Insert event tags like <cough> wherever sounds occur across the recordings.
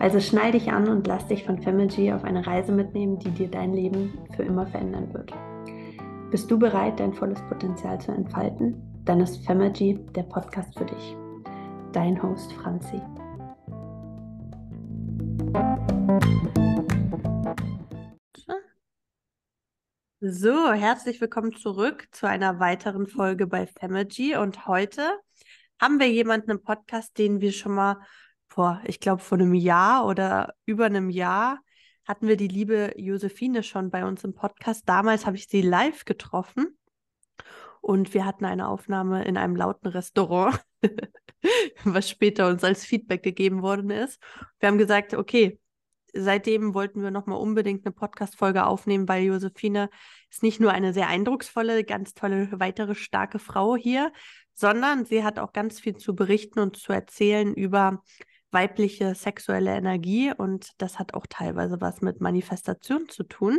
Also schnall dich an und lass dich von Femergy auf eine Reise mitnehmen, die dir dein Leben für immer verändern wird. Bist du bereit, dein volles Potenzial zu entfalten? Dann ist Femergy der Podcast für dich. Dein Host Franzi. So, herzlich willkommen zurück zu einer weiteren Folge bei Femergy. Und heute haben wir jemanden im Podcast, den wir schon mal vor, ich glaube, vor einem Jahr oder über einem Jahr hatten wir die liebe Josephine schon bei uns im Podcast. Damals habe ich sie live getroffen und wir hatten eine Aufnahme in einem lauten Restaurant, <laughs> was später uns als Feedback gegeben worden ist. Wir haben gesagt, okay, seitdem wollten wir nochmal unbedingt eine Podcast-Folge aufnehmen, weil Josephine ist nicht nur eine sehr eindrucksvolle, ganz tolle, weitere starke Frau hier, sondern sie hat auch ganz viel zu berichten und zu erzählen über weibliche sexuelle Energie und das hat auch teilweise was mit Manifestation zu tun.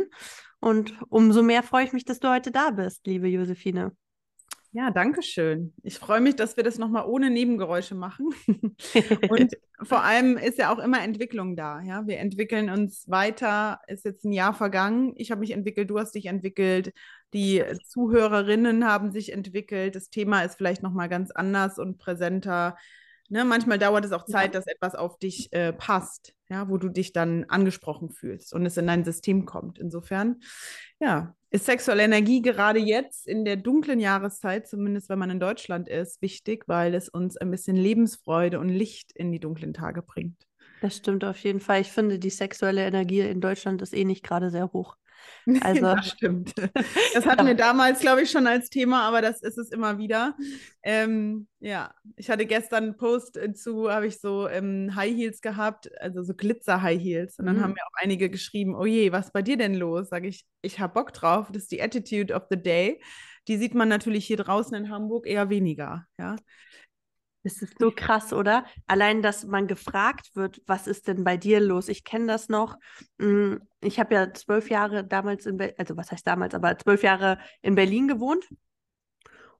Und umso mehr freue ich mich, dass du heute da bist, liebe Josephine. Ja, danke schön. Ich freue mich, dass wir das nochmal ohne Nebengeräusche machen. <laughs> und vor allem ist ja auch immer Entwicklung da. Ja, wir entwickeln uns weiter. Ist jetzt ein Jahr vergangen. Ich habe mich entwickelt, du hast dich entwickelt. Die Zuhörerinnen haben sich entwickelt. Das Thema ist vielleicht nochmal ganz anders und präsenter. Ne, manchmal dauert es auch Zeit, dass etwas auf dich äh, passt, ja, wo du dich dann angesprochen fühlst und es in dein System kommt. Insofern, ja, ist sexuelle Energie gerade jetzt in der dunklen Jahreszeit, zumindest wenn man in Deutschland ist, wichtig, weil es uns ein bisschen Lebensfreude und Licht in die dunklen Tage bringt. Das stimmt auf jeden Fall. Ich finde, die sexuelle Energie in Deutschland ist eh nicht gerade sehr hoch. <laughs> Also, das stimmt. Das hatten wir damals, glaube ich, schon als Thema, aber das ist es immer wieder. Ähm, ja, ich hatte gestern einen Post zu, habe ich so ähm, High Heels gehabt, also so Glitzer-High Heels. Und dann mhm. haben mir auch einige geschrieben, oh je, was ist bei dir denn los? Sage ich, ich habe Bock drauf. Das ist die Attitude of the Day. Die sieht man natürlich hier draußen in Hamburg eher weniger. Ja. Das ist so krass, oder? Allein, dass man gefragt wird, was ist denn bei dir los? Ich kenne das noch. Hm, ich habe ja zwölf Jahre damals in, Be also was heißt damals, aber zwölf Jahre in Berlin gewohnt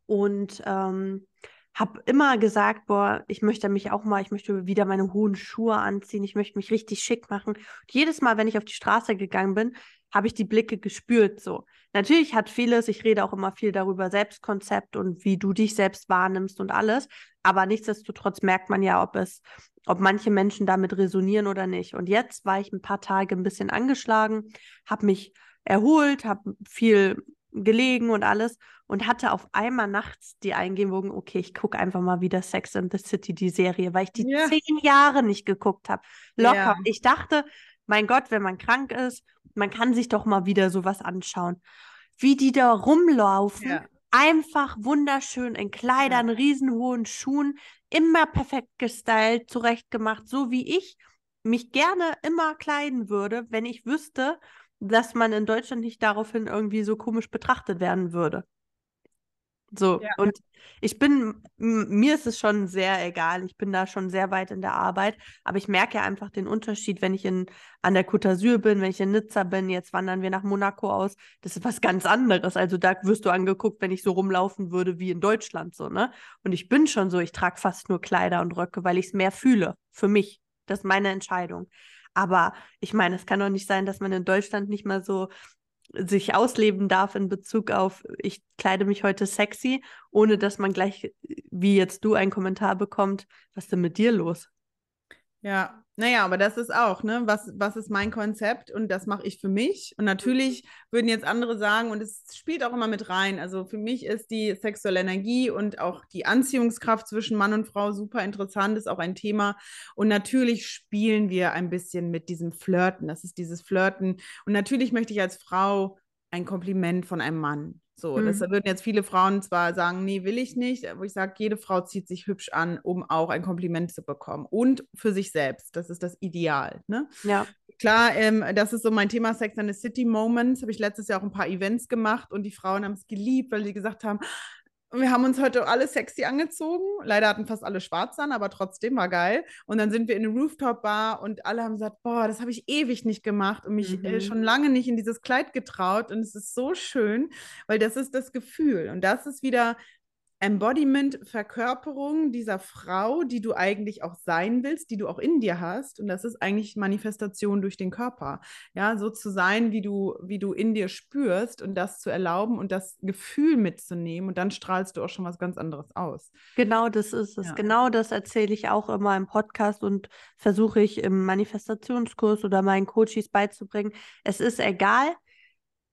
und ähm, habe immer gesagt, boah, ich möchte mich auch mal, ich möchte wieder meine hohen Schuhe anziehen, ich möchte mich richtig schick machen. Und jedes Mal, wenn ich auf die Straße gegangen bin, habe ich die Blicke gespürt. So, natürlich hat vieles, ich rede auch immer viel darüber, Selbstkonzept und wie du dich selbst wahrnimmst und alles. Aber nichtsdestotrotz merkt man ja, ob es, ob manche Menschen damit resonieren oder nicht. Und jetzt war ich ein paar Tage ein bisschen angeschlagen, habe mich erholt, habe viel gelegen und alles und hatte auf einmal nachts die Eingebung, okay, ich gucke einfach mal wieder Sex and the City, die Serie, weil ich die ja. zehn Jahre nicht geguckt habe. Locker. Ja. Ich dachte, mein Gott, wenn man krank ist, man kann sich doch mal wieder sowas anschauen. Wie die da rumlaufen, ja. Einfach wunderschön in Kleidern, ja. riesenhohen Schuhen, immer perfekt gestylt, zurechtgemacht, so wie ich mich gerne immer kleiden würde, wenn ich wüsste, dass man in Deutschland nicht daraufhin irgendwie so komisch betrachtet werden würde. So, ja. und ich bin, mir ist es schon sehr egal, ich bin da schon sehr weit in der Arbeit, aber ich merke ja einfach den Unterschied, wenn ich in, an der Côte d'Azur bin, wenn ich in Nizza bin, jetzt wandern wir nach Monaco aus, das ist was ganz anderes. Also da wirst du angeguckt, wenn ich so rumlaufen würde wie in Deutschland, so, ne? Und ich bin schon so, ich trage fast nur Kleider und Röcke, weil ich es mehr fühle, für mich. Das ist meine Entscheidung. Aber ich meine, es kann doch nicht sein, dass man in Deutschland nicht mal so sich ausleben darf in Bezug auf, ich kleide mich heute sexy, ohne dass man gleich, wie jetzt du, einen Kommentar bekommt, was ist denn mit dir los? Ja, naja, aber das ist auch, ne, was, was ist mein Konzept und das mache ich für mich. Und natürlich würden jetzt andere sagen, und es spielt auch immer mit rein. Also für mich ist die sexuelle Energie und auch die Anziehungskraft zwischen Mann und Frau super interessant, ist auch ein Thema. Und natürlich spielen wir ein bisschen mit diesem Flirten. Das ist dieses Flirten. Und natürlich möchte ich als Frau ein Kompliment von einem Mann. So, mhm. das würden jetzt viele Frauen zwar sagen, nee, will ich nicht, wo ich sage, jede Frau zieht sich hübsch an, um auch ein Kompliment zu bekommen. Und für sich selbst. Das ist das Ideal. Ne? Ja. Klar, ähm, das ist so mein Thema Sex and the City Moments. Habe ich letztes Jahr auch ein paar Events gemacht und die Frauen haben es geliebt, weil sie gesagt haben, und wir haben uns heute alle sexy angezogen. Leider hatten fast alle schwarz an, aber trotzdem war geil. Und dann sind wir in eine Rooftop-Bar und alle haben gesagt, boah, das habe ich ewig nicht gemacht und mich äh, mhm. äh, schon lange nicht in dieses Kleid getraut. Und es ist so schön, weil das ist das Gefühl. Und das ist wieder Embodiment, Verkörperung dieser Frau, die du eigentlich auch sein willst, die du auch in dir hast. Und das ist eigentlich Manifestation durch den Körper. Ja, so zu sein, wie du, wie du in dir spürst und das zu erlauben und das Gefühl mitzunehmen. Und dann strahlst du auch schon was ganz anderes aus. Genau das ist es. Ja. Genau das erzähle ich auch immer im Podcast und versuche ich im Manifestationskurs oder meinen Coaches beizubringen. Es ist egal,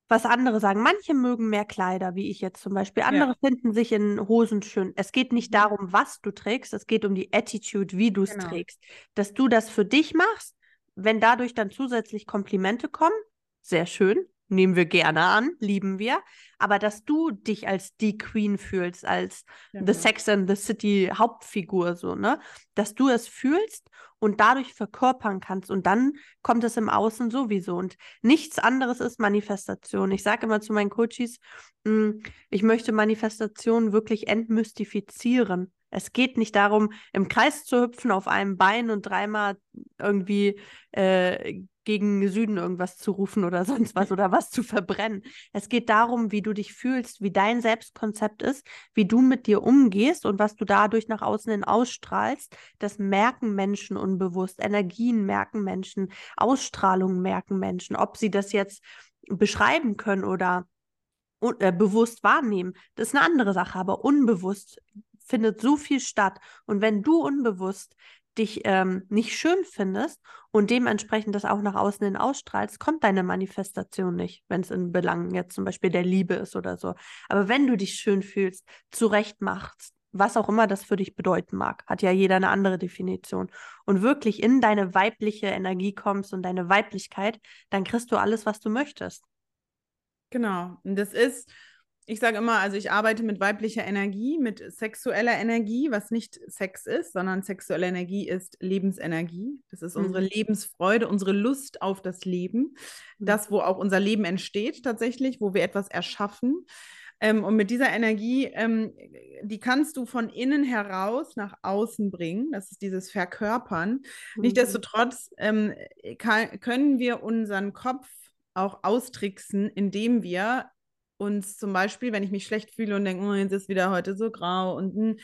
was andere sagen. Manche mögen mehr Kleider, wie ich jetzt zum Beispiel. Andere ja. finden sich in Hosen schön. Es geht nicht mhm. darum, was du trägst, es geht um die Attitude, wie du es genau. trägst. Dass du das für dich machst, wenn dadurch dann zusätzlich Komplimente kommen, sehr schön nehmen wir gerne an, lieben wir. Aber dass du dich als die Queen fühlst, als ja, The Sex and the City Hauptfigur, so, ne? Dass du es fühlst und dadurch verkörpern kannst. Und dann kommt es im Außen sowieso. Und nichts anderes ist Manifestation. Ich sage immer zu meinen Coaches, hm, ich möchte Manifestation wirklich entmystifizieren. Es geht nicht darum, im Kreis zu hüpfen auf einem Bein und dreimal irgendwie äh, gegen Süden irgendwas zu rufen oder <laughs> sonst was oder was zu verbrennen. Es geht darum, wie du dich fühlst, wie dein Selbstkonzept ist, wie du mit dir umgehst und was du dadurch nach außen hin ausstrahlst. Das merken Menschen unbewusst. Energien merken Menschen, Ausstrahlungen merken Menschen. Ob sie das jetzt beschreiben können oder äh, bewusst wahrnehmen, das ist eine andere Sache, aber unbewusst findet so viel statt. Und wenn du unbewusst dich ähm, nicht schön findest und dementsprechend das auch nach außen hin ausstrahlst, kommt deine Manifestation nicht, wenn es in Belangen jetzt zum Beispiel der Liebe ist oder so. Aber wenn du dich schön fühlst, zurecht machst, was auch immer das für dich bedeuten mag, hat ja jeder eine andere Definition, und wirklich in deine weibliche Energie kommst und deine Weiblichkeit, dann kriegst du alles, was du möchtest. Genau. Und das ist, ich sage immer, also ich arbeite mit weiblicher Energie, mit sexueller Energie, was nicht Sex ist, sondern sexuelle Energie ist Lebensenergie. Das ist unsere mhm. Lebensfreude, unsere Lust auf das Leben. Mhm. Das, wo auch unser Leben entsteht tatsächlich, wo wir etwas erschaffen. Ähm, und mit dieser Energie, ähm, die kannst du von innen heraus nach außen bringen. Das ist dieses Verkörpern. Mhm. Nichtsdestotrotz ähm, kann, können wir unseren Kopf auch austricksen, indem wir uns zum Beispiel, wenn ich mich schlecht fühle und denke, oh, jetzt ist wieder heute so grau und hm,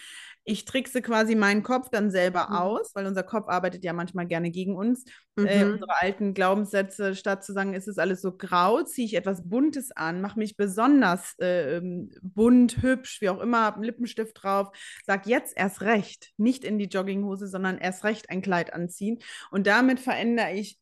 ich trickse quasi meinen Kopf dann selber mhm. aus, weil unser Kopf arbeitet ja manchmal gerne gegen uns. Äh, mhm. Äh, unsere alten Glaubenssätze, statt zu sagen, ist es alles so grau, ziehe ich etwas Buntes an, mache mich besonders äh, bunt, hübsch, wie auch immer, habe einen Lippenstift drauf, sag jetzt erst recht, nicht in die Jogginghose, sondern erst recht ein Kleid anziehen. Und damit verändere ich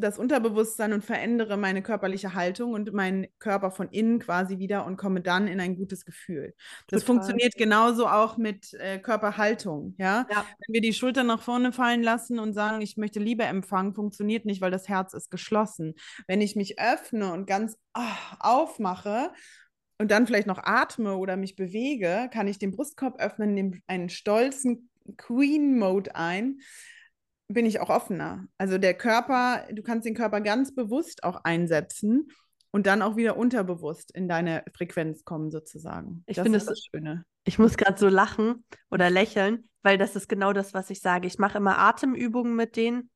das Unterbewusstsein und verändere meine körperliche Haltung und meinen Körper von innen quasi wieder und komme dann in ein gutes Gefühl. Das Total. funktioniert genauso auch mit äh, Körperhaltung. Ja? ja? Wenn wir die Schultern nach vorne fallen lassen und sagen, ich möchte Liebe empfangen, funktioniert nicht, weil das Herz ist geschlossen. Wenn ich mich öffne und ganz oh, aufmache und dann vielleicht noch atme oder mich bewege, kann ich den Brustkorb öffnen, nehme einen stolzen Queen-Mode ein bin ich auch offener. Also der Körper, du kannst den Körper ganz bewusst auch einsetzen und dann auch wieder unterbewusst in deine Frequenz kommen, sozusagen. Ich finde das Schöne. Ich muss gerade so lachen oder lächeln, weil das ist genau das, was ich sage. Ich mache immer Atemübungen mit denen,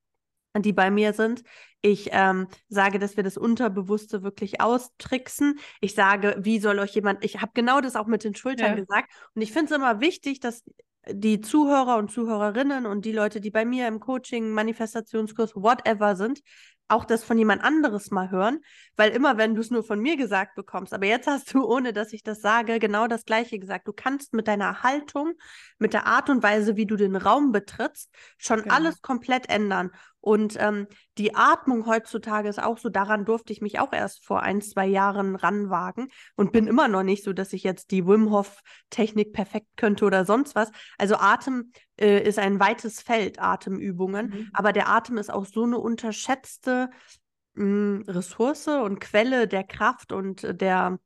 die bei mir sind. Ich ähm, sage, dass wir das Unterbewusste wirklich austricksen. Ich sage, wie soll euch jemand, ich habe genau das auch mit den Schultern ja. gesagt. Und ich finde es immer wichtig, dass die Zuhörer und Zuhörerinnen und die Leute, die bei mir im Coaching, Manifestationskurs, whatever sind, auch das von jemand anderes mal hören, weil immer, wenn du es nur von mir gesagt bekommst, aber jetzt hast du, ohne dass ich das sage, genau das Gleiche gesagt. Du kannst mit deiner Haltung, mit der Art und Weise, wie du den Raum betrittst, schon genau. alles komplett ändern. Und ähm, die Atmung heutzutage ist auch so, daran durfte ich mich auch erst vor ein, zwei Jahren ranwagen und bin immer noch nicht so, dass ich jetzt die Wim Hof-Technik perfekt könnte oder sonst was. Also Atem äh, ist ein weites Feld, Atemübungen, mhm. aber der Atem ist auch so eine unterschätzte mh, hm, Ressource und Quelle der Kraft und der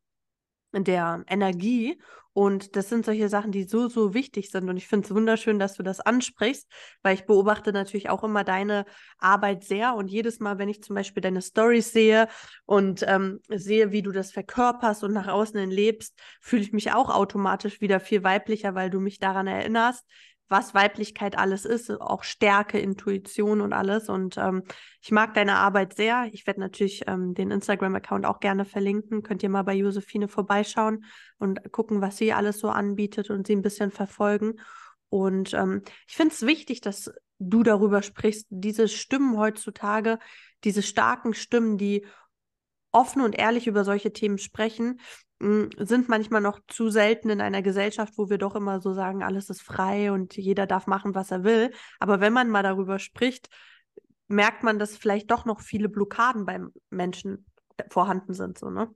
der Energie. Und das sind solche Sachen, die so, so wichtig sind. Und ich finde es wunderschön, dass du das ansprichst, weil ich beobachte natürlich auch immer deine Arbeit sehr. Und jedes Mal, wenn ich zum Beispiel deine Stories sehe und ähm, sehe, wie du das verkörperst und nach außen hin lebst, fühle ich mich auch automatisch wieder viel weiblicher, weil du mich daran erinnerst, was Weiblichkeit alles ist, auch Stärke, Intuition und alles. Und ähm, ich mag deine Arbeit sehr. Ich werde natürlich ähm, den Instagram-Account auch gerne verlinken. Könnt ihr mal bei Josephine vorbeischauen und gucken, was sie alles so anbietet und sie ein bisschen verfolgen. Und ähm, ich finde es wichtig, dass du darüber sprichst, diese Stimmen heutzutage, diese starken Stimmen, die offen und ehrlich über solche Themen sprechen, sind manchmal noch zu selten in einer Gesellschaft, wo wir doch immer so sagen, alles ist frei und jeder darf machen, was er will. Aber wenn man mal darüber spricht, merkt man, dass vielleicht doch noch viele Blockaden beim Menschen vorhanden sind, so, ne?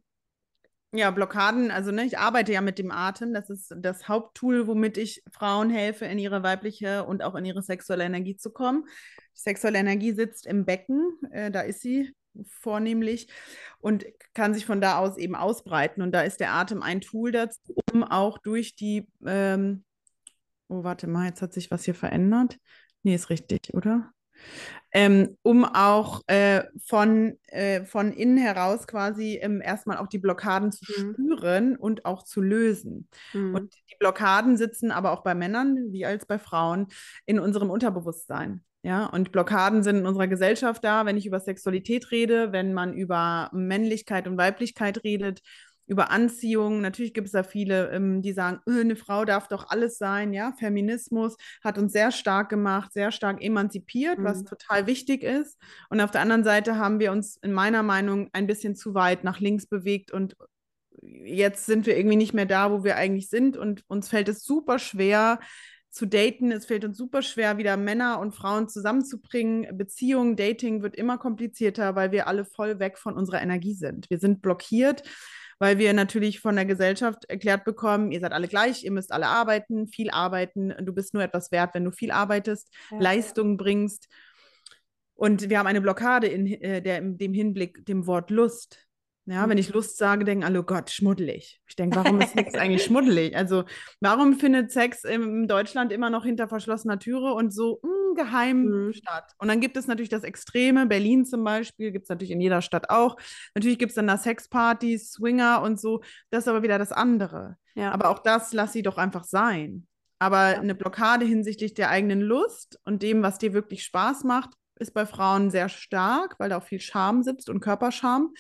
Ja, Blockaden, also ne, ich arbeite ja mit dem Atem. Das ist das Haupttool, womit ich Frauen helfe, in ihre weibliche und auch in ihre sexuelle Energie zu kommen. Sexuelle Energie sitzt im Becken, äh, da ist sie vornehmlich und kann sich von da aus eben ausbreiten. Und da ist der Atem ein Tool dazu, um auch durch die, ähm, oh, warte mal, jetzt hat sich was hier verändert. Nee, ist richtig, oder? Ähm, um auch äh, von, äh, von innen heraus quasi ähm, erstmal auch die Blockaden zu mhm. spüren und auch zu lösen. Mhm. Und die Blockaden sitzen aber auch bei Männern wie als bei Frauen in unserem Unterbewusstsein. Ja, und Blockaden sind in unserer Gesellschaft da, wenn ich über Sexualität rede, wenn man über Männlichkeit und Weiblichkeit redet, über Anziehung. Natürlich gibt es da viele, ähm, die sagen, öh, eine Frau darf doch alles sein. Ja, Feminismus hat uns sehr stark gemacht, sehr stark emanzipiert, mhm. was total wichtig ist. Und auf der anderen Seite haben wir uns in meiner Meinung ein bisschen zu weit nach links bewegt und jetzt sind wir irgendwie nicht mehr da, wo wir eigentlich sind. Und uns fällt es super schwer, zu daten. Es fällt uns super schwer, wieder Männer und Frauen zusammenzubringen. Beziehungen, Dating wird immer komplizierter, weil wir alle voll weg von unserer Energie sind. Wir sind blockiert, weil wir natürlich von der Gesellschaft erklärt bekommen, ihr seid alle gleich, ihr müsst alle arbeiten, viel arbeiten. Du bist nur etwas wert, wenn du viel arbeitest, ja. Leistung bringst. Und wir haben eine Blockade in, äh, der, in dem Hinblick, dem Wort Lust. Ja, wenn ich. Lust sage, denken alle, oh Gott, schmuddelig. Ich denke, warum ist Sex <laughs> eigentlich schmuddelig? Also, warum findet Sex in Deutschland immer noch hinter verschlossener Türe und so mh, geheim mhm. statt? Und dann gibt es natürlich das Extreme, Berlin zum Beispiel, gibt es natürlich in jeder Stadt auch. Natürlich gibt es dann da Sexpartys, Swinger und so. Das ist aber wieder das andere. Ja. Aber auch das lass sie doch einfach sein. Aber ja. eine Blockade hinsichtlich der eigenen Lust und dem, was dir wirklich Spaß macht, ist bei Frauen sehr stark, weil da auch viel Scham sitzt und Körperscham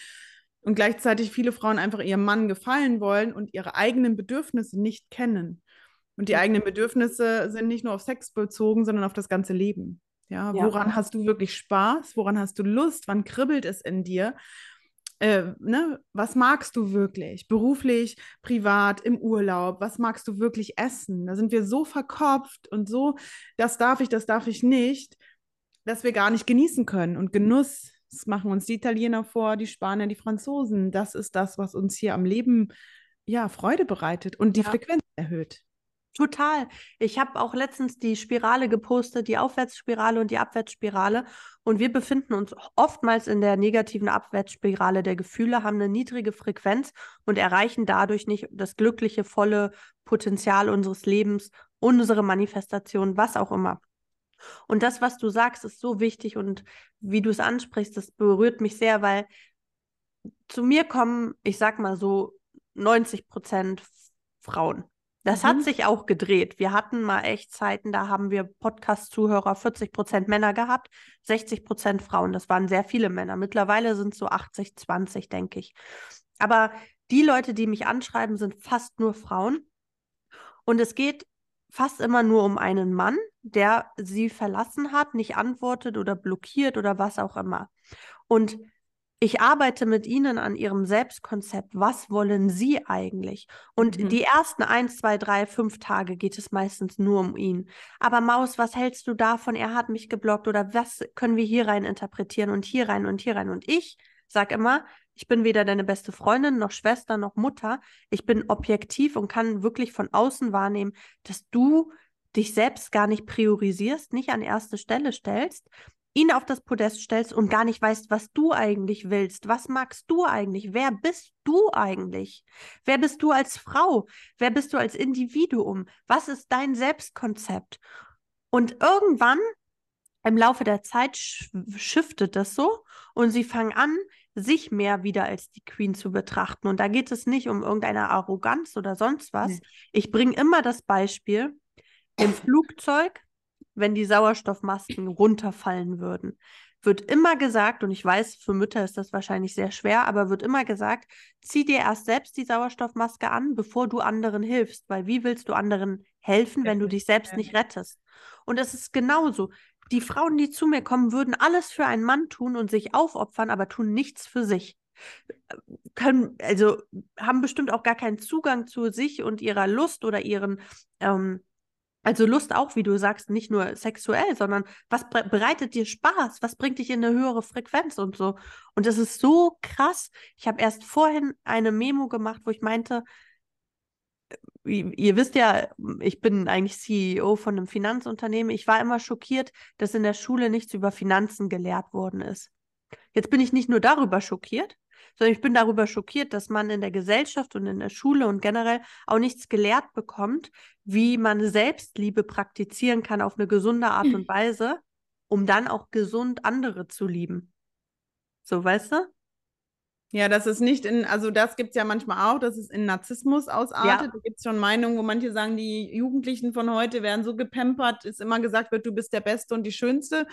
und gleichzeitig viele Frauen einfach ihrem Mann gefallen wollen und ihre eigenen Bedürfnisse nicht kennen. Und die eigenen Bedürfnisse sind nicht nur auf Sex bezogen, sondern auf das ganze Leben. Ja, ja. woran hast du wirklich Spaß? Woran hast du Lust? Wann kribbelt es in dir? Äh, ne? Was magst du wirklich? Beruflich, privat, im Urlaub? Was magst du wirklich essen? Da sind wir so verkopft und so, das darf ich, das darf ich nicht, dass wir gar nicht genießen können. Und Genuss das machen uns die Italiener vor, die Spanier, die Franzosen. Das ist das, was uns hier am Leben ja Freude bereitet und die ja. Frequenz erhöht. Total. Ich habe auch letztens die Spirale gepostet, die Aufwärtsspirale und die Abwärtsspirale. Und wir befinden uns oftmals in der negativen Abwärtsspirale der Gefühle, haben eine niedrige Frequenz und erreichen dadurch nicht das glückliche, volle Potenzial unseres Lebens, unsere Manifestation, was auch immer. Und das, was du sagst, ist so wichtig und wie du es ansprichst, das berührt mich sehr, weil zu mir kommen, ich sag mal so, 90 Prozent Frauen. Das mhm. hat sich auch gedreht. Wir hatten mal echt Zeiten, da haben wir Podcast-Zuhörer 40 Prozent Männer gehabt, 60 Prozent Frauen. Das waren sehr viele Männer. Mittlerweile sind es so 80, 20, denke ich. Aber die Leute, die mich anschreiben, sind fast nur Frauen. Und es geht fast immer nur um einen Mann, der sie verlassen hat, nicht antwortet oder blockiert oder was auch immer. Und ich arbeite mit ihnen an ihrem Selbstkonzept. Was wollen sie eigentlich? Und mhm. die ersten eins, zwei, drei, fünf Tage geht es meistens nur um ihn. Aber Maus, was hältst du davon? Er hat mich geblockt oder was können wir hier rein interpretieren und hier rein und hier rein? Und ich sag immer, ich bin weder deine beste Freundin noch Schwester noch Mutter. Ich bin objektiv und kann wirklich von außen wahrnehmen, dass du dich selbst gar nicht priorisierst, nicht an erste Stelle stellst, ihn auf das Podest stellst und gar nicht weißt, was du eigentlich willst. Was magst du eigentlich? Wer bist du eigentlich? Wer bist du als Frau? Wer bist du als Individuum? Was ist dein Selbstkonzept? Und irgendwann im Laufe der Zeit shiftet das so und sie fangen an, sich mehr wieder als die Queen zu betrachten. Und da geht es nicht um irgendeine Arroganz oder sonst was. Nee. Ich bringe immer das Beispiel im Flugzeug wenn die Sauerstoffmasken runterfallen würden. Wird immer gesagt, und ich weiß, für Mütter ist das wahrscheinlich sehr schwer, aber wird immer gesagt, zieh dir erst selbst die Sauerstoffmaske an, bevor du anderen hilfst, weil wie willst du anderen helfen, wenn du dich selbst nicht rettest? Und es ist genauso. Die Frauen, die zu mir kommen, würden alles für einen Mann tun und sich aufopfern, aber tun nichts für sich können, also haben bestimmt auch gar keinen Zugang zu sich und ihrer Lust oder ihren ähm, also Lust auch, wie du sagst, nicht nur sexuell, sondern was bereitet dir Spaß? Was bringt dich in eine höhere Frequenz und so? Und das ist so krass. Ich habe erst vorhin eine Memo gemacht, wo ich meinte, äh, ihr wisst ja, ich bin eigentlich CEO von einem Finanzunternehmen. Ich war immer schockiert, dass in der Schule nichts über Finanzen gelehrt worden ist. Jetzt bin ich nicht nur darüber schockiert, sondern ich bin darüber schockiert, dass man in der Gesellschaft und in der Schule und generell auch nichts gelehrt bekommt, wie man Selbstliebe praktizieren kann auf eine gesunde Art und <clears throat> Weise, um dann auch gesund andere zu lieben. So, weißt du? Ja, das ist nicht in, also das gibt es ja manchmal auch, dass es in Narzissmus ausartet. Ja. Da gibt es schon Meinungen, wo manche sagen, die Jugendlichen von heute werden so gepampert, ist immer gesagt wird, du bist der Beste und die Schönste.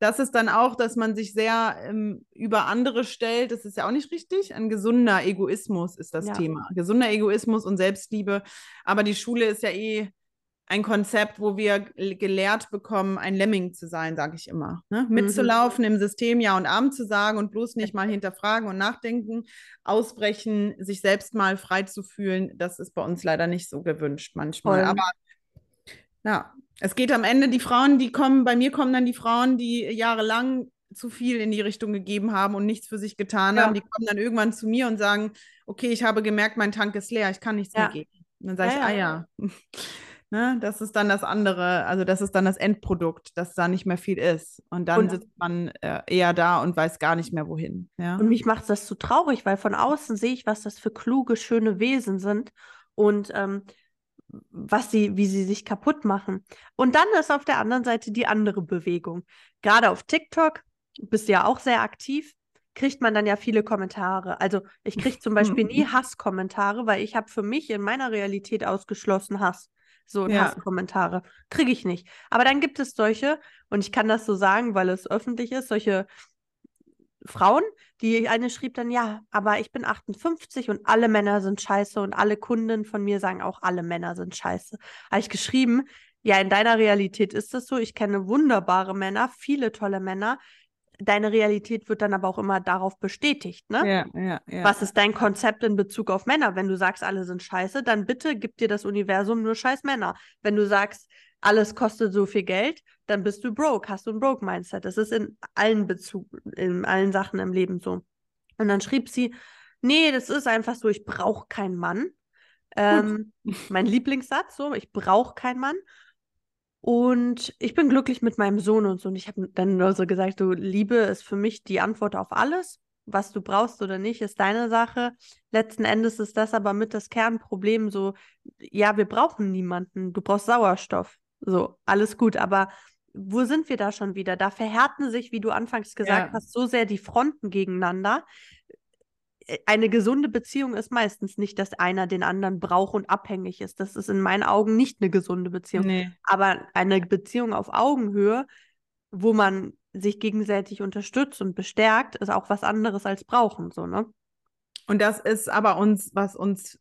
Das ist dann auch, dass man sich sehr ähm, über andere stellt. Das ist ja auch nicht richtig. Ein gesunder Egoismus ist das ja. Thema. Gesunder Egoismus und Selbstliebe. Aber die Schule ist ja eh ein Konzept, wo wir gelehrt bekommen, ein Lemming zu sein, sage ich immer. Ne? Mitzulaufen mhm. im System Ja und Abend zu sagen und bloß nicht mal <laughs> hinterfragen und nachdenken, ausbrechen, sich selbst mal frei zu fühlen, das ist bei uns leider nicht so gewünscht manchmal. Voll. Aber ja, es geht am Ende, die Frauen, die kommen, bei mir kommen dann die Frauen, die jahrelang zu viel in die Richtung gegeben haben und nichts für sich getan ja. haben, die kommen dann irgendwann zu mir und sagen, okay, ich habe gemerkt, mein Tank ist leer, ich kann nichts ja. mehr geben. Und dann sage ja, ich, ah ja. Ne? Das ist dann das andere, also das ist dann das Endprodukt, dass da nicht mehr viel ist. Und dann und, sitzt man äh, eher da und weiß gar nicht mehr wohin. Ja? Und mich macht das so traurig, weil von außen sehe ich, was das für kluge, schöne Wesen sind und ähm, was sie, wie sie sich kaputt machen. Und dann ist auf der anderen Seite die andere Bewegung. Gerade auf TikTok, bist du ja auch sehr aktiv, kriegt man dann ja viele Kommentare. Also ich kriege zum <laughs> Beispiel nie Hasskommentare, weil ich habe für mich in meiner Realität ausgeschlossen Hass so ja. Hasskommentare. Kriege ich nicht. Aber dann gibt es solche, und ich kann das so sagen, weil es öffentlich ist, solche Frauen, die eine schrieb dann, ja, aber ich bin 58 und alle Männer sind scheiße und alle Kunden von mir sagen auch, alle Männer sind scheiße. Habe ich geschrieben, ja, in deiner Realität ist das so. Ich kenne wunderbare Männer, viele tolle Männer, deine Realität wird dann aber auch immer darauf bestätigt, ne? Ja, ja, ja. Was ist dein Konzept in Bezug auf Männer? Wenn du sagst, alle sind scheiße, dann bitte gib dir das Universum nur scheiß Männer. Wenn du sagst, alles kostet so viel Geld, dann bist du broke, hast du ein Broke-Mindset. Das ist in allen Bezug, in allen Sachen im Leben so. Und dann schrieb sie, nee, das ist einfach so, ich brauche keinen Mann. Ähm, mein Lieblingssatz, so, ich brauche keinen Mann. Und ich bin glücklich mit meinem Sohn und so. Und ich habe dann nur so gesagt, so Liebe ist für mich die Antwort auf alles. Was du brauchst oder nicht, ist deine Sache. Letzten Endes ist das aber mit das Kernproblem so, ja, wir brauchen niemanden. Du brauchst Sauerstoff. So, alles gut. Aber wo sind wir da schon wieder? Da verhärten sich, wie du anfangs gesagt ja. hast, so sehr die Fronten gegeneinander. Äh, eine gesunde Beziehung ist meistens nicht, dass einer den anderen braucht und abhängig ist. Das ist in meinen Augen nicht eine gesunde Beziehung. Nee. Aber eine Beziehung auf Augenhöhe, wo man sich gegenseitig unterstützt und bestärkt, ist auch was anderes als brauchen, so, ne? Und das ist aber uns, was uns,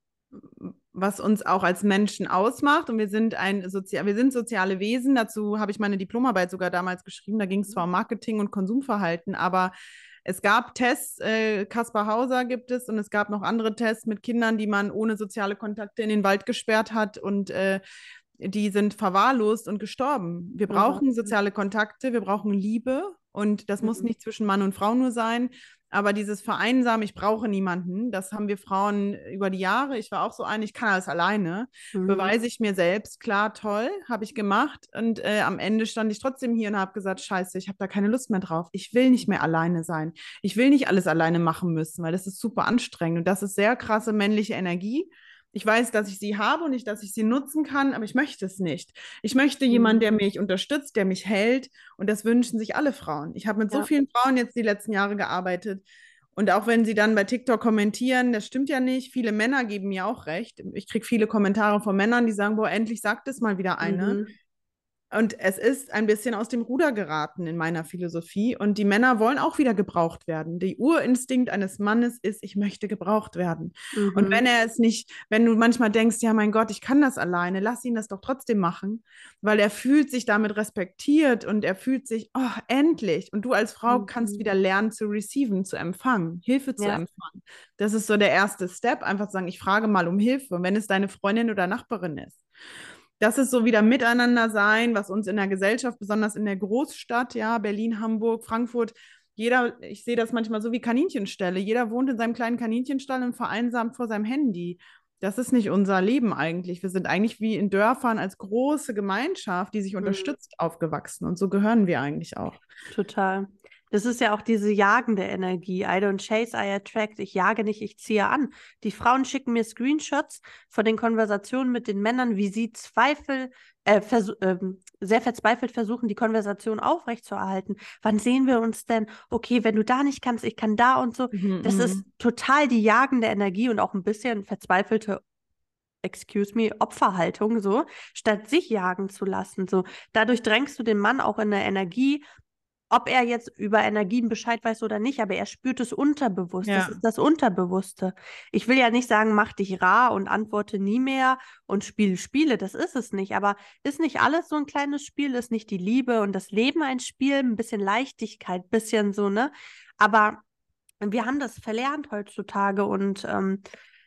was uns auch als Menschen ausmacht. Und wir sind ein sozial, wir sind soziale Wesen. Dazu habe ich meine Diplomarbeit sogar damals geschrieben. Da ging es zwar um Marketing und Konsumverhalten, aber es gab Tests, äh, Kaspar Hauser gibt es, und es gab noch andere Tests mit Kindern, die man ohne soziale Kontakte in den Wald gesperrt hat und äh, die sind verwahrlost und gestorben. Wir mhm. brauchen mhm. soziale Kontakte, wir brauchen Liebe und das mhm. muss nicht zwischen Mann und Frau nur sein. Aber dieses Vereinsamen, ich brauche niemanden, das haben wir Frauen über die Jahre. Ich war auch so eine, ich kann alles alleine. Mhm. Beweise ich mir selbst, klar, toll, habe ich gemacht. Und äh, am Ende stand ich trotzdem hier und habe gesagt, scheiße, ich habe da keine Lust mehr drauf. Ich will nicht mehr alleine sein. Ich will nicht alles alleine machen müssen, weil das ist super anstrengend. Und das ist sehr krasse männliche Energie. Ich weiß, dass ich sie habe und nicht, dass ich sie nutzen kann, aber ich möchte es nicht. Ich möchte mhm. jemanden, der mich unterstützt, der mich hält. Und das wünschen sich alle Frauen. Ich habe mit ja. so vielen Frauen jetzt die letzten Jahre gearbeitet. Und auch wenn sie dann bei TikTok kommentieren, das stimmt ja nicht. Viele Männer geben mir auch recht. Ich kriege viele Kommentare von Männern, die sagen, boah, endlich sagt es mal wieder eine. Mhm. Und es ist ein bisschen aus dem Ruder geraten in meiner Philosophie. Und die Männer wollen auch wieder gebraucht werden. Der Urinstinkt eines Mannes ist, ich möchte gebraucht werden. Mhm. Und wenn er es nicht, wenn du manchmal denkst, ja, mein Gott, ich kann das alleine, lass ihn das doch trotzdem machen, weil er fühlt sich damit respektiert und er fühlt sich, oh, endlich. Und du als Frau mhm. kannst wieder lernen zu receiven, zu empfangen, Hilfe zu ja. empfangen. Das ist so der erste Step, einfach zu sagen, ich frage mal um Hilfe, wenn es deine Freundin oder Nachbarin ist das ist so wieder Miteinander sein, was uns in der Gesellschaft, besonders in der Großstadt, ja, Berlin, Hamburg, Frankfurt, jeder, ich sehe das manchmal so wie Kaninchenställe. Jeder wohnt in seinem kleinen Kaninchenstall und vereinsamt vor seinem Handy. Das ist nicht unser Leben eigentlich. Wir sind eigentlich wie in Dörfern als große Gemeinschaft, die sich mhm. unterstützt, aufgewachsen. Und so gehören wir eigentlich auch. Total. Das ist ja auch diese jagende Energie. I don't chase, I attract. Ich jage nicht, ich ziehe an. Die Frauen schicken mir Screenshots von den Konversationen mit den Männern, wie sie Zweifel, äh, äh, sehr verzweifelt versuchen, die Konversation aufrechtzuerhalten. Wann sehen wir uns denn? Okay, wenn du da nicht kannst, ich kann da und so. Mhm, das ist mhm. total die jagende Energie und auch ein bisschen verzweifelte excuse me, Opferhaltung, so, statt sich jagen zu lassen. So, dadurch drängst du den Mann auch in eine Energie, ob er jetzt über Energien Bescheid weiß oder nicht, aber er spürt es unterbewusst. Ja. Das ist das Unterbewusste. Ich will ja nicht sagen, mach dich rar und antworte nie mehr und spiel Spiele. Das ist es nicht. Aber ist nicht alles so ein kleines Spiel? Ist nicht die Liebe und das Leben ein Spiel? Ein bisschen Leichtigkeit, ein bisschen so, ne? Aber wir haben das verlernt heutzutage und ähm,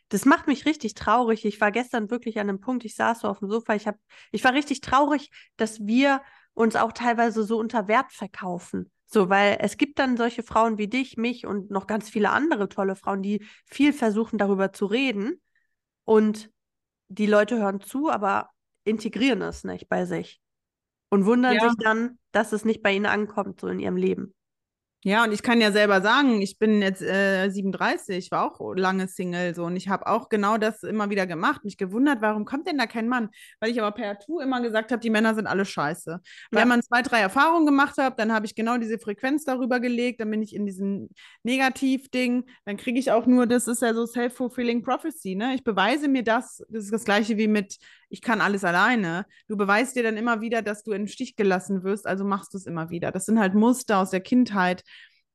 das macht mich richtig traurig. Ich war gestern wirklich an einem Punkt, ich saß so auf dem Sofa, ich, hab, ich war richtig traurig, dass wir uns auch teilweise so unter Wert verkaufen. So, weil es gibt dann solche Frauen wie dich, mich und noch ganz viele andere tolle Frauen, die viel versuchen, darüber zu reden. Und die Leute hören zu, aber integrieren es nicht bei sich. Und wundern ja. sich dann, dass es nicht bei ihnen ankommt, so in ihrem Leben. Ja, und ich kann ja selber sagen, ich bin jetzt äh, 37, war auch lange Single so und ich habe auch genau das immer wieder gemacht, mich gewundert, warum kommt denn da kein Mann? Weil ich aber per Tu immer gesagt habe, die Männer sind alle scheiße. Ja. Wenn man zwei, drei Erfahrungen gemacht hat, dann habe ich genau diese Frequenz darüber gelegt, dann bin ich in diesem Negativ-Ding, dann kriege ich auch nur, das ist ja so self-fulfilling prophecy, ne? Ich beweise mir das, das ist das gleiche wie mit ich kann alles alleine. Du beweist dir dann immer wieder, dass du im Stich gelassen wirst, also machst du es immer wieder. Das sind halt Muster aus der Kindheit,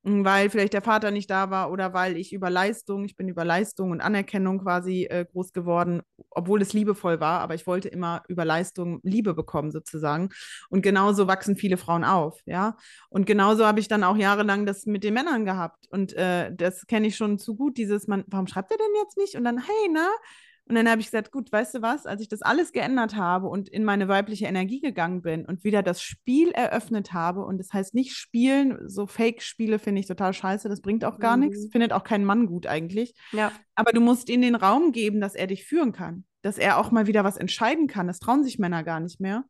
hm, weil vielleicht der Vater nicht da war oder weil ich über Leistung, ich bin über Leistung und Anerkennung quasi äh, groß geworden, obwohl es liebevoll war, aber ich wollte immer über Leistung Liebe bekommen sozusagen. Und genauso wachsen viele Frauen auf, ja. Und genauso habe ich dann auch jahrelang das mit den Männern gehabt. Und äh, das kenne ich schon zu gut, dieses, man, warum schreibt er denn jetzt nicht? Und dann, hey, na, und dann habe ich gesagt, gut, weißt du was, als ich das alles geändert habe und in meine weibliche Energie gegangen bin und wieder das Spiel eröffnet habe, und das heißt nicht spielen, so Fake-Spiele finde ich total scheiße, das bringt auch gar mhm. nichts, findet auch kein Mann gut eigentlich. Ja. Aber du musst ihm den Raum geben, dass er dich führen kann dass er auch mal wieder was entscheiden kann. Das trauen sich Männer gar nicht mehr.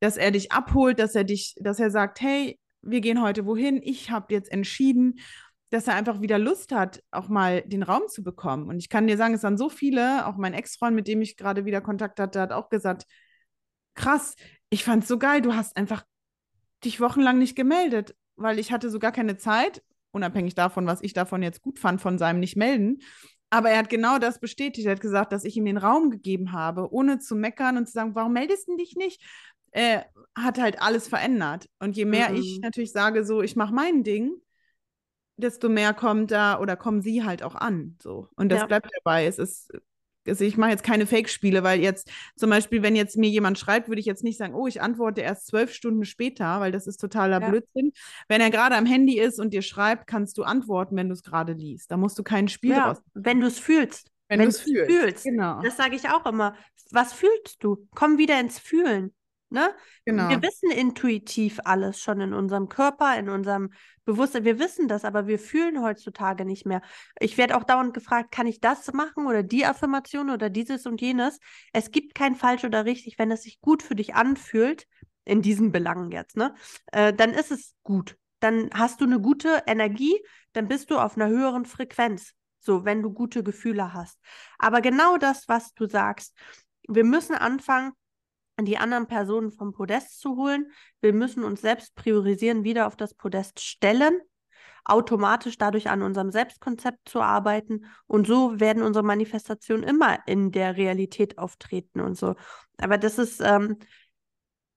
Dass er dich abholt, dass er dich, dass er sagt, hey, wir gehen heute wohin, ich habe jetzt entschieden dass er einfach wieder Lust hat, auch mal den Raum zu bekommen. Und ich kann dir sagen, es waren so viele, auch mein Ex-Freund, mit dem ich gerade wieder Kontakt hatte, hat auch gesagt, krass, ich fand es so geil, du hast einfach dich wochenlang nicht gemeldet, weil ich hatte so gar keine Zeit unabhängig davon, was ich davon jetzt gut fand, von seinem Nicht-Melden. Aber er hat genau das bestätigt. Er hat gesagt, dass ich ihm den Raum gegeben habe, ohne zu meckern und zu sagen, warum meldest du dich nicht? Äh, hat halt alles verändert. Und je mehr mhm. ich natürlich sage, so, ich mache mein Ding, desto mehr kommt da oder kommen sie halt auch an. So. Und das ja. bleibt dabei. Es ist also ich mache jetzt keine Fake-Spiele, weil jetzt zum Beispiel, wenn jetzt mir jemand schreibt, würde ich jetzt nicht sagen, oh, ich antworte erst zwölf Stunden später, weil das ist totaler ja. Blödsinn. Wenn er gerade am Handy ist und dir schreibt, kannst du antworten, wenn du es gerade liest. Da musst du kein Spiel ja, draus. Wenn du es fühlst. Wenn, wenn du es fühlst. fühlst. Genau. Das sage ich auch immer. Was fühlst du? Komm wieder ins Fühlen. Ne? Genau. Wir wissen intuitiv alles schon in unserem Körper, in unserem Bewusstsein. Wir wissen das, aber wir fühlen heutzutage nicht mehr. Ich werde auch dauernd gefragt, kann ich das machen oder die Affirmation oder dieses und jenes? Es gibt kein falsch oder richtig, wenn es sich gut für dich anfühlt, in diesen Belangen jetzt, ne? Äh, dann ist es gut. Dann hast du eine gute Energie, dann bist du auf einer höheren Frequenz. So, wenn du gute Gefühle hast. Aber genau das, was du sagst, wir müssen anfangen, die anderen Personen vom Podest zu holen. Wir müssen uns selbst priorisieren, wieder auf das Podest stellen, automatisch dadurch an unserem Selbstkonzept zu arbeiten. Und so werden unsere Manifestationen immer in der Realität auftreten und so. Aber das ist, ähm,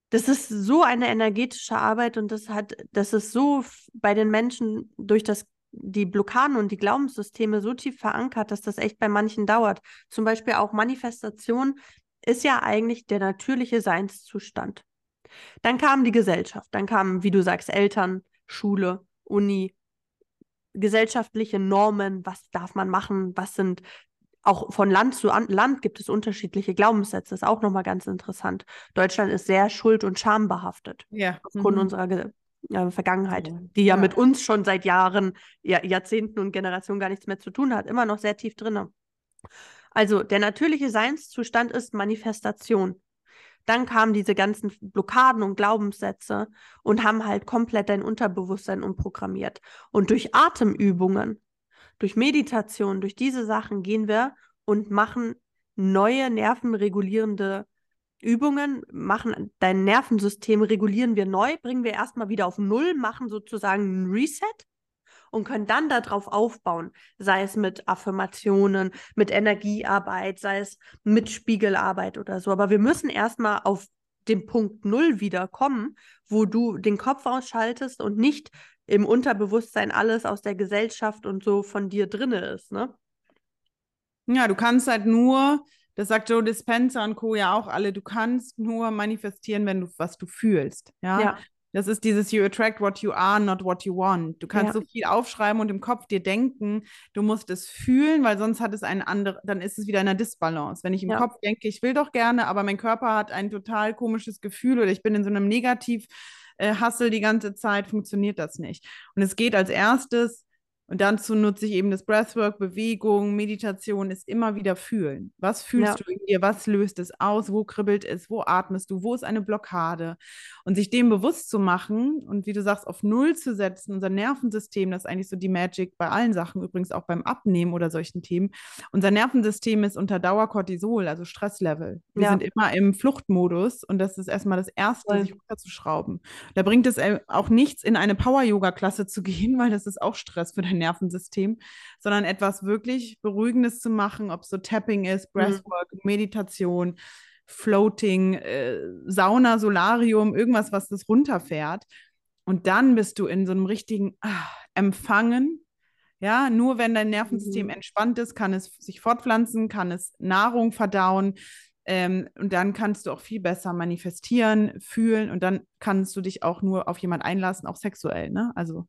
das ist so eine energetische Arbeit und das hat, das ist so bei den Menschen durch das die Blockaden und die Glaubenssysteme so tief verankert, dass das echt bei manchen dauert. Zum Beispiel auch Manifestation ist ja eigentlich der natürliche Seinszustand. Dann kam die Gesellschaft, dann kamen, wie du sagst, Eltern, Schule, Uni, gesellschaftliche Normen, was darf man machen, was sind auch von Land zu Land gibt es unterschiedliche Glaubenssätze, ist auch nochmal ganz interessant. Deutschland ist sehr schuld- und schambehaftet ja. aufgrund mhm. unserer äh, Vergangenheit, die ja, ja, mit uns schon seit Jahren, ja, Jahrzehnten und Generationen gar nichts mehr zu tun hat, immer noch sehr tief drin. Also der natürliche Seinszustand ist Manifestation. Dann kamen diese ganzen Blockaden und Glaubenssätze und haben halt komplett dein Unterbewusstsein umprogrammiert. Und durch Atemübungen, durch Meditation, durch diese Sachen gehen wir und machen neue nervenregulierende Übungen, machen dein Nervensystem, regulieren wir neu, bringen wir erstmal wieder auf Null, machen sozusagen ein Reset und können dann darauf aufbauen, sei es mit Affirmationen, mit Energiearbeit, sei es mit Spiegelarbeit oder so. Aber wir müssen erstmal auf den Punkt Null wiederkommen, wo du den Kopf ausschaltest und nicht im Unterbewusstsein alles aus der Gesellschaft und so von dir drinne ist, ne? Ja, du kannst halt nur, das sagt Joe Dispenza und Co. ja auch alle, du kannst nur manifestieren, wenn du was du fühlst. Ja. ja. Das ist dieses You attract what you are, not what you want. Du kannst ja. so viel aufschreiben und im Kopf dir denken, du musst es fühlen, weil sonst hat es einen anderen, dann ist es wieder in einer Disbalance. Wenn ich im ja. Kopf denke, ich will doch gerne, aber mein Körper hat ein total komisches Gefühl oder ich bin in so einem Negativ- äh, Hustle die ganze Zeit, funktioniert das nicht. Und es geht als erstes und dazu nutze ich eben das Breathwork, Bewegung, Meditation, ist immer wieder fühlen. Was fühlst ja. du in dir? Was löst es aus? Wo kribbelt es? Wo atmest du? Wo ist eine Blockade? Und sich dem bewusst zu machen und wie du sagst, auf Null zu setzen, unser Nervensystem, das ist eigentlich so die Magic bei allen Sachen, übrigens auch beim Abnehmen oder solchen Themen. Unser Nervensystem ist unter Dauercortisol, also Stresslevel. Wir ja. sind immer im Fluchtmodus und das ist erstmal das Erste, Voll. sich runterzuschrauben. Da bringt es äh, auch nichts, in eine Power-Yoga-Klasse zu gehen, <laughs> weil das ist auch Stress für dein Nervensystem, sondern etwas wirklich Beruhigendes zu machen, ob es so Tapping ist, mhm. Breathwork, mhm. Meditation, Floating, äh, Sauna, Solarium, irgendwas, was das runterfährt. Und dann bist du in so einem richtigen ah, Empfangen. Ja, nur wenn dein Nervensystem mhm. entspannt ist, kann es sich fortpflanzen, kann es Nahrung verdauen. Ähm, und dann kannst du auch viel besser manifestieren, fühlen und dann kannst du dich auch nur auf jemand einlassen, auch sexuell. Ne? Also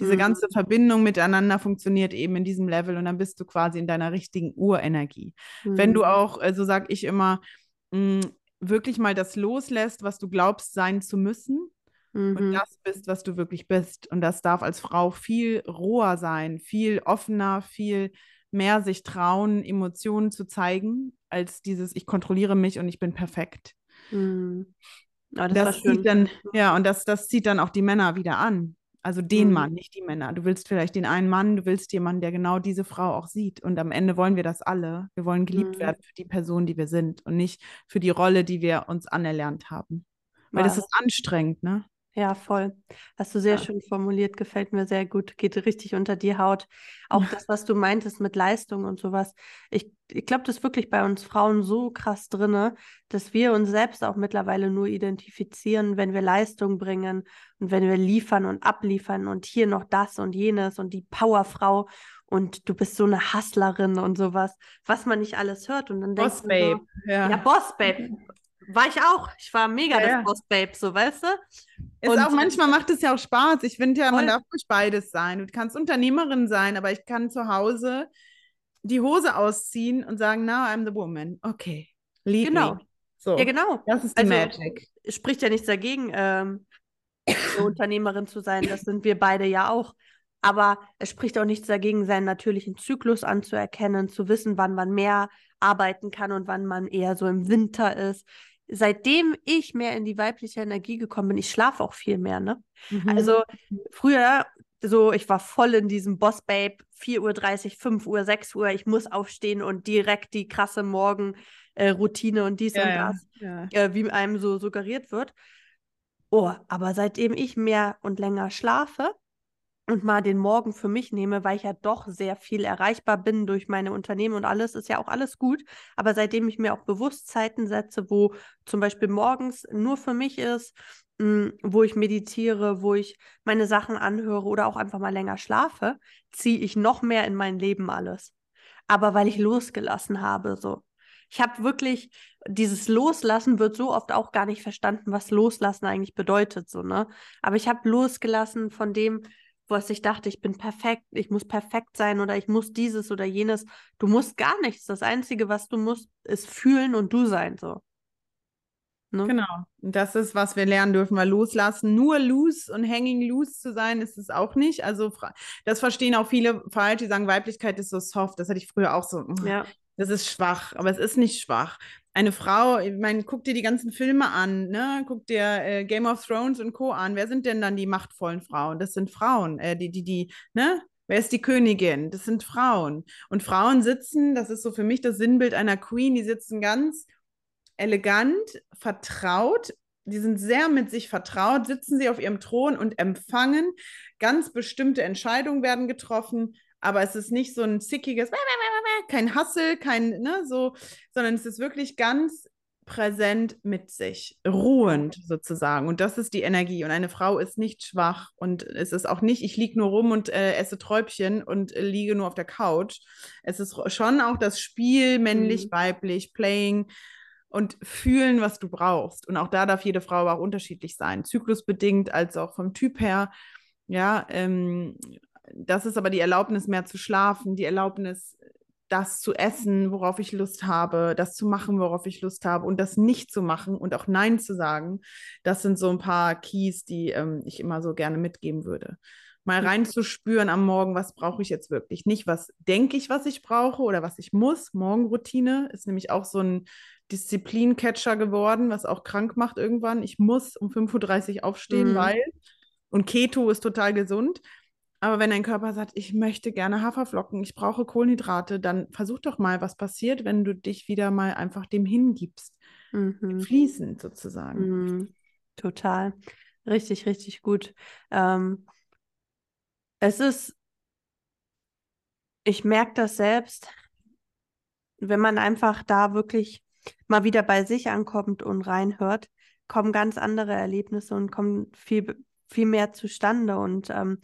diese mhm. ganze Verbindung miteinander funktioniert eben in diesem Level und dann bist du quasi in deiner richtigen Urenergie. Mhm. Wenn du mhm. auch, so also sage ich immer, mh, mm, wirklich mal das loslässt, was du glaubst sein zu müssen mhm. und das bist, was du wirklich bist. Und das darf als Frau viel roher sein, viel offener, viel mehr sich trauen, Emotionen zu zeigen, als dieses, ich kontrolliere mich und ich bin perfekt. Mhm. Ja, das, das zieht dann, ja, und das, das zieht dann auch die Männer wieder an. Also den mhm. Mann, nicht die Männer. Du willst vielleicht den einen Mann, du willst jemanden, der genau diese Frau auch sieht. Und am Ende wollen wir das alle. Wir wollen geliebt mhm. werden für die Person, die wir sind und nicht für die Rolle, die wir uns anerlernt haben. Weil ja. das ist anstrengend, ne? Ja, voll. Hast du sehr Ja. schön formuliert, gefällt mir sehr gut, geht richtig unter die Haut. Auch das, was du meintest mit Leistung und sowas. Ich, ich glaube, das ist wirklich bei uns Frauen so krass drinne, dass wir uns selbst auch mittlerweile nur identifizieren, wenn wir Leistung bringen und wenn wir liefern und abliefern und hier noch das und jenes und die Powerfrau und du bist so eine Hustlerin und sowas, was man nicht alles hört. Und dann denkst Boss du Babe. so, Ja. ja, Boss Babe. <laughs> War ich auch. Ich war mega Ja, das ja. Boss Babe, so weißt du? Ist Und- auch manchmal macht es ja auch Spaß. Ich finde ja, man darf ruhig beides sein. Du kannst Unternehmerin sein, aber ich kann zu Hause die Hose ausziehen und sagen, now I'm the woman. Okay, lead Genau. me. So, Ja, genau. das ist die Also, Magic. Es spricht ja nichts dagegen, ähm, Unternehmerin zu sein. Das sind wir beide ja auch. Aber es spricht auch nichts dagegen, seinen natürlichen Zyklus anzuerkennen, zu wissen, wann man mehr arbeiten kann und wann man eher so im Winter ist. Seitdem ich mehr in die weibliche Energie gekommen bin, ich schlafe auch viel mehr, ne? Mhm. Also früher, so, ich war voll in diesem Boss Babe, 4.30 Uhr, 5 Uhr, 6 Uhr, ich muss aufstehen und direkt die krasse Morgenroutine und dies ja, und das, ja. äh, wie einem so suggeriert wird. Oh, aber seitdem ich mehr und länger schlafe und mal den Morgen für mich nehme, weil ich ja doch sehr viel erreichbar bin durch meine Unternehmen und alles, ist ja auch alles gut. Aber seitdem ich mir auch Bewusstszeiten setze, wo zum Beispiel morgens nur für mich ist, mh, wo ich meditiere, wo ich meine Sachen anhöre oder auch einfach mal länger schlafe, ziehe ich noch mehr in mein Leben alles. Aber weil ich losgelassen habe, so. Ich habe wirklich, dieses Loslassen wird so oft auch gar nicht verstanden, was Loslassen eigentlich bedeutet, so, ne? Aber ich habe losgelassen von dem, was ich dachte, ich bin perfekt, ich muss perfekt sein oder ich muss dieses oder jenes. Du musst gar nichts. Das Einzige, was du musst, ist fühlen und du sein, so. Ne? Genau. Und das ist, was wir lernen dürfen, wir loslassen. Nur loose und hanging loose zu sein, ist es auch nicht. Also das verstehen auch viele falsch, die sagen, Weiblichkeit ist so soft. Das hatte ich früher auch so. Ja. Das ist schwach, aber es ist nicht schwach. Eine Frau, ich meine, guck dir die ganzen Filme an, ne? Guck dir äh, Game of Thrones und Co. an. Wer sind denn dann die machtvollen Frauen? Das sind Frauen, äh, die, die, die, ne? Wer ist die Königin? Das sind Frauen. Und Frauen sitzen, das ist so für mich das Sinnbild einer Queen, die sitzen ganz elegant, vertraut. Die sind sehr mit sich vertraut, sitzen sie auf ihrem Thron und empfangen. Ganz bestimmte Entscheidungen werden getroffen, aber es ist nicht so ein zickiges, kein Hassel, kein, ne, so, sondern es ist wirklich ganz präsent mit sich, ruhend sozusagen. Und das ist die Energie. Und eine Frau ist nicht schwach und es ist auch nicht, ich liege nur rum und äh, esse Träubchen und äh, liege nur auf der Couch. Es ist schon auch das Spiel, männlich, Mhm. weiblich, playing und fühlen, was du brauchst. Und auch da darf jede Frau aber auch unterschiedlich sein, zyklusbedingt als auch vom Typ her. Ja, ähm, das ist aber die Erlaubnis, mehr zu schlafen, die Erlaubnis, das zu essen, worauf ich Lust habe, das zu machen, worauf ich Lust habe und das nicht zu machen und auch Nein zu sagen. Das sind so ein paar Keys, die ähm, ich immer so gerne mitgeben würde. Mal reinzuspüren am Morgen, was brauche ich jetzt wirklich? Nicht, was denke ich, was ich brauche oder was ich muss. Morgenroutine ist nämlich auch so ein Disziplincatcher geworden, was auch krank macht irgendwann. Ich muss um 5.30 Uhr aufstehen, Mhm. weil. Und Keto ist total gesund. Aber wenn dein Körper sagt, ich möchte gerne Haferflocken, ich brauche Kohlenhydrate, dann versuch doch mal, was passiert, wenn du dich wieder mal einfach dem hingibst. Mhm. Fließend sozusagen. Mhm. Total. Richtig, richtig gut. Ähm, es ist, ich merke das selbst, wenn man einfach da wirklich mal wieder bei sich ankommt und reinhört, kommen ganz andere Erlebnisse und kommen viel, viel mehr zustande. Und ähm,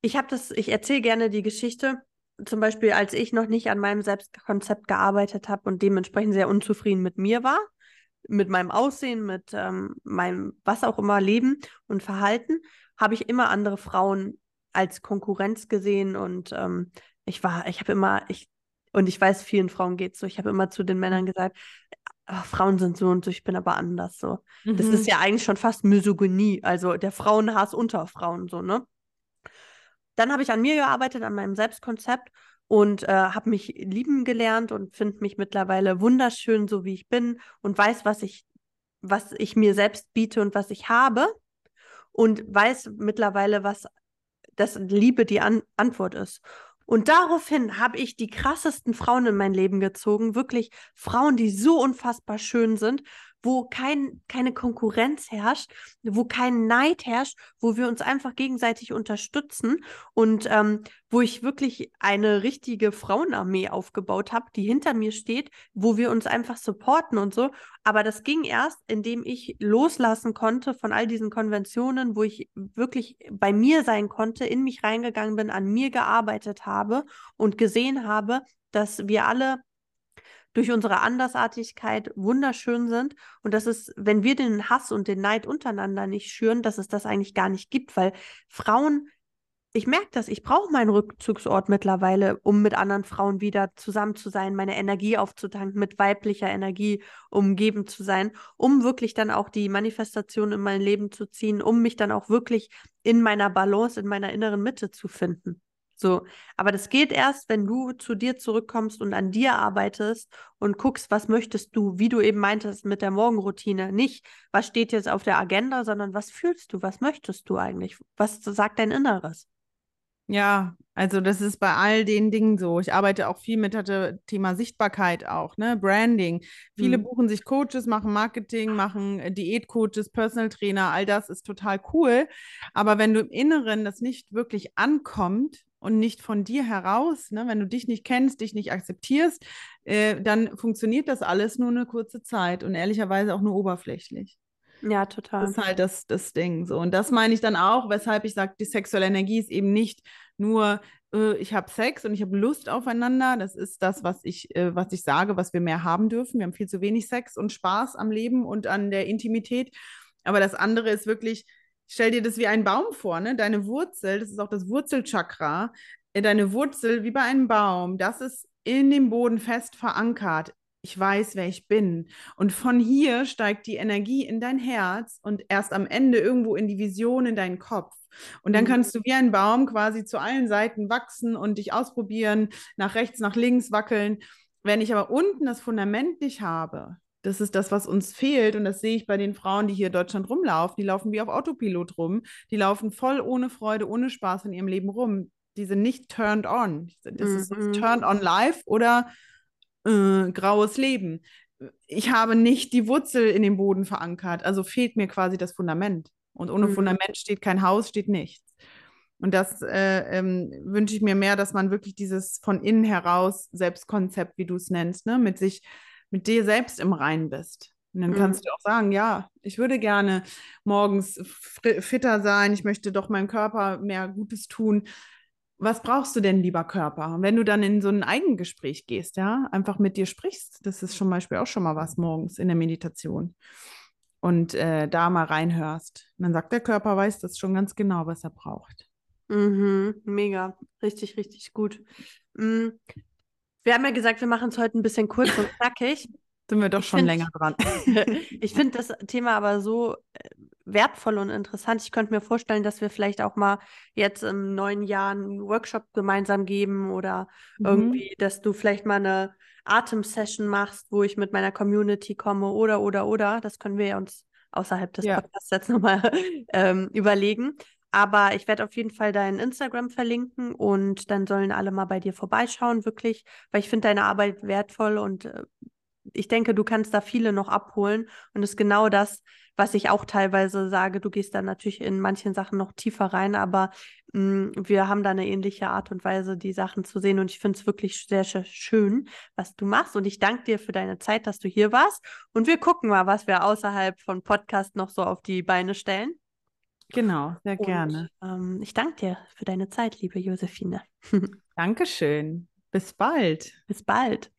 ich habe das, ich erzähle gerne die Geschichte. Zum Beispiel, als ich noch nicht an meinem Selbstkonzept gearbeitet habe und dementsprechend sehr unzufrieden mit mir war, mit meinem Aussehen, mit ähm, meinem was auch immer Leben und Verhalten, habe ich immer andere Frauen als Konkurrenz gesehen und ähm, ich war, ich habe immer, ich, und ich weiß, vielen Frauen geht es so, ich habe immer zu den Männern gesagt, "Ah, Frauen sind so und so, ich bin aber anders so. Das Mhm. ist ja eigentlich schon fast Misogynie, also der Frauenhass unter Frauen so, ne? Dann habe ich an mir gearbeitet, an meinem Selbstkonzept und äh, habe mich lieben gelernt und finde mich mittlerweile wunderschön, so wie ich bin und weiß, was ich, was ich mir selbst biete und was ich habe und weiß mittlerweile, was das Liebe die An Antwort ist. Und daraufhin habe ich die krassesten Frauen in mein Leben gezogen, wirklich Frauen, die so unfassbar schön sind, wo kein, keine Konkurrenz herrscht, wo kein Neid herrscht, wo wir uns einfach gegenseitig unterstützen und ähm, wo ich wirklich eine richtige Frauenarmee aufgebaut habe, die hinter mir steht, wo wir uns einfach supporten und so. Aber das ging erst, indem ich loslassen konnte von all diesen Konventionen, wo ich wirklich bei mir sein konnte, in mich reingegangen bin, an mir gearbeitet habe und gesehen habe, dass wir alle durch unsere Andersartigkeit wunderschön sind und dass es, wenn wir den Hass und den Neid untereinander nicht schüren, dass es das eigentlich gar nicht gibt, weil Frauen ich merke das, ich brauche meinen Rückzugsort mittlerweile, um mit anderen Frauen wieder zusammen zu sein, meine Energie aufzutanken, mit weiblicher Energie umgeben zu sein, um wirklich dann auch die Manifestation in mein Leben zu ziehen, um mich dann auch wirklich in meiner Balance, in meiner inneren Mitte zu finden. So, aber das geht erst, wenn du zu dir zurückkommst und an dir arbeitest und guckst, was möchtest du, wie du eben meintest mit der Morgenroutine. Nicht, was steht jetzt auf der Agenda, sondern was fühlst du, was möchtest du eigentlich? Was sagt dein Inneres? Ja, also das ist bei all den Dingen so. Ich arbeite auch viel mit dem Thema Sichtbarkeit auch, ne? Branding. Viele mhm. buchen sich Coaches, machen Marketing, machen äh, Diätcoaches, Personal Trainer, all das ist total cool. Aber wenn du im Inneren das nicht wirklich ankommt und nicht von dir heraus, ne? wenn du dich nicht kennst, dich nicht akzeptierst, äh, dann funktioniert das alles nur eine kurze Zeit und ehrlicherweise auch nur oberflächlich. Ja, total. Das ist halt das, das Ding so. Und das meine ich dann auch, weshalb ich sage, die sexuelle Energie ist eben nicht nur, äh, ich habe Sex und ich habe Lust aufeinander. Das ist das, was ich, äh, was ich sage, was wir mehr haben dürfen. Wir haben viel zu wenig Sex und Spaß am Leben und an der Intimität. Aber das andere ist wirklich, stell dir das wie ein Baum vor, ne? Deine Wurzel, das ist auch das Wurzelchakra. Äh, deine Wurzel wie bei einem Baum, das ist in dem Boden fest verankert ich weiß, wer ich bin. Und von hier steigt die Energie in dein Herz und erst am Ende irgendwo in die Vision in deinen Kopf. Und dann mhm. kannst du wie ein Baum quasi zu allen Seiten wachsen und dich ausprobieren, nach rechts, nach links wackeln. Wenn ich aber unten das Fundament nicht habe, das ist das, was uns fehlt. Und das sehe ich bei den Frauen, die hier in Deutschland rumlaufen. Die laufen wie auf Autopilot rum. Die laufen voll ohne Freude, ohne Spaß in ihrem Leben rum. Die sind nicht turned on. Das ist mhm. turned on life oder äh, graues Leben. Ich habe nicht die Wurzel in den Boden verankert, also fehlt mir quasi das Fundament. Und ohne mhm. Fundament steht kein Haus, steht nichts. Und das äh, ähm, wünsche ich mir mehr, dass man wirklich dieses von innen heraus Selbstkonzept, wie du es nennst, ne, mit sich, mit dir selbst im Rein bist. Und dann mhm. kannst du auch sagen, ja, ich würde gerne morgens fitter sein, ich möchte doch meinem Körper mehr Gutes tun was brauchst du denn, lieber Körper? Wenn du dann in so ein Eigengespräch gehst, ja, einfach mit dir sprichst, das ist zum Beispiel auch schon mal was morgens in der Meditation. Und äh, da mal reinhörst. Und dann sagt der Körper, weiß das schon ganz genau, was er braucht. Mhm, mega, richtig, richtig gut. Mhm. Wir haben ja gesagt, wir machen es heute ein bisschen kurz und knackig. <laughs> Sind wir doch schon find, länger dran. <laughs> ich finde das Thema aber so äh, wertvoll und interessant. Ich könnte mir vorstellen, dass wir vielleicht auch mal jetzt im neuen Jahr einen Workshop gemeinsam geben oder mhm. irgendwie, dass du vielleicht mal eine Atem-Session machst, wo ich mit meiner Community komme oder, oder, oder. Das können wir ja uns außerhalb des ja. Podcasts jetzt nochmal <laughs> ähm, überlegen. Aber ich werde auf jeden Fall dein Instagram verlinken und dann sollen alle mal bei dir vorbeischauen, wirklich, weil ich finde deine Arbeit wertvoll und äh, ich denke, du kannst da viele noch abholen. Und es ist genau das, was ich auch teilweise sage. Du gehst dann natürlich in manchen Sachen noch tiefer rein, aber mh, mm, wir haben da eine ähnliche Art und Weise, die Sachen zu sehen. Und ich finde es wirklich sehr, sehr schön, was du machst. Und ich danke dir für deine Zeit, dass du hier warst. Und wir gucken mal, was wir außerhalb von Podcast noch so auf die Beine stellen. Genau, sehr und, gerne. Ähm, ich danke dir für deine Zeit, liebe Josephine. <laughs> Dankeschön. Bis bald. Bis bald.